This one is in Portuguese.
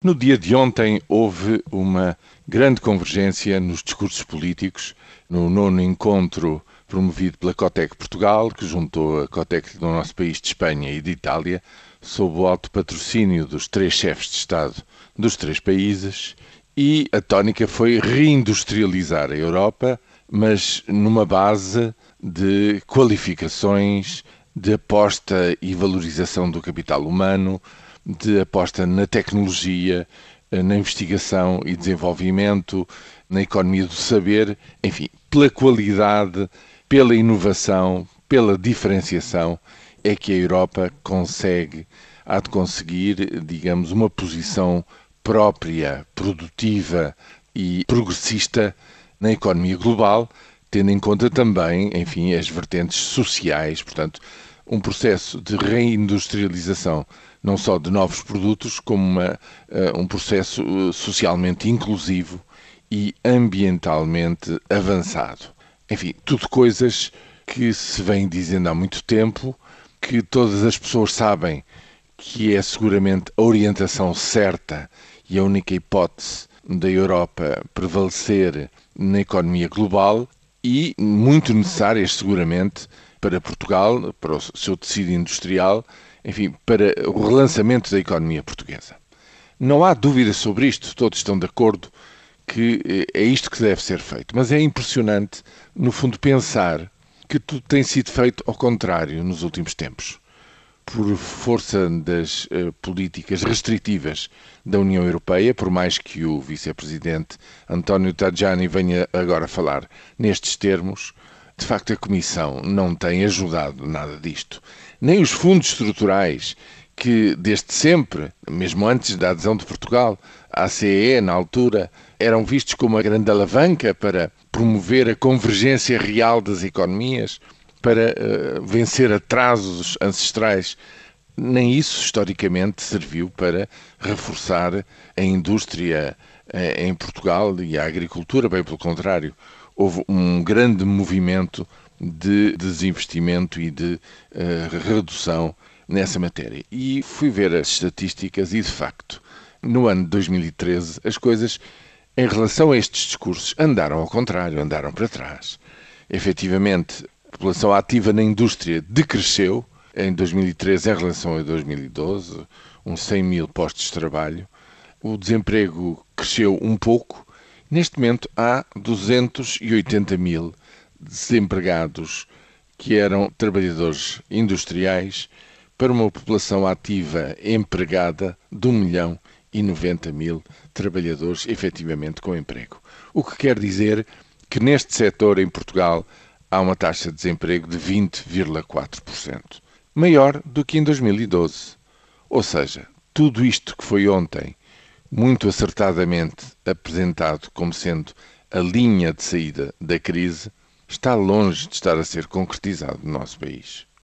No dia de ontem houve uma grande convergência nos discursos políticos no nono encontro promovido pela Cotec Portugal, que juntou a Cotec do nosso país de Espanha e de Itália, sob o alto patrocínio dos três chefes de Estado dos três países, e a tónica foi reindustrializar a Europa, mas numa base de qualificações, de aposta e valorização do capital humano, de aposta na tecnologia, eh, na investigação e desenvolvimento, na economia do saber, enfim, pela qualidade, pela inovação, pela diferenciação, é que a Europa consegue, há de conseguir, digamos, uma posição própria, produtiva e progressista na economia global, tendo em conta também, enfim, as vertentes sociais, portanto, um processo de reindustrialização não só de novos produtos, como uma, uh, um processo uh, socialmente inclusivo e ambientalmente avançado. Enfim, tudo coisas que se vem dizendo há muito tempo, que todas as pessoas sabem que é seguramente a orientação certa e a única hipótese da Europa prevalecer na economia global e muito necessárias seguramente para Portugal, para o seu tecido industrial, enfim, para o relançamento da economia portuguesa. Não há dúvida sobre isto, todos estão de acordo que eh, é isto que deve ser feito. Mas é impressionante, no fundo, pensar que tudo tem sido feito ao contrário nos últimos tempos. Por força das uh, políticas restritivas da União Europeia, por mais que o vice-presidente António Tajani venha agora falar nestes termos, de facto, a Comissão não tem ajudado nada disto. Nem os fundos estruturais, que desde sempre, mesmo antes da adesão de Portugal à CEE, na altura, eram vistos como uma grande alavanca para promover a convergência real das economias, para uh, vencer atrasos ancestrais. Nem isso, historicamente, serviu para reforçar a indústria uh, em Portugal e a agricultura, bem pelo contrário houve um grande movimento de desinvestimento e de uh, redução nessa matéria. E fui ver as estatísticas e, de facto, no ano de 2013, as coisas, em relação a estes discursos, andaram ao contrário, andaram para trás. Efetivamente, a população ativa na indústria decresceu em 2013 em relação a 2012, uns 100 mil postos de trabalho. O desemprego cresceu um pouco, Neste momento há 280 mil desempregados que eram trabalhadores industriais para uma população ativa empregada de 1 milhão e 90 mil trabalhadores efetivamente com emprego. O que quer dizer que neste setor em Portugal há uma taxa de desemprego de 20,4%, maior do que em 2012. Ou seja, tudo isto que foi ontem muito acertadamente apresentado como sendo a linha de saída da crise, está longe de estar a ser concretizado no nosso país.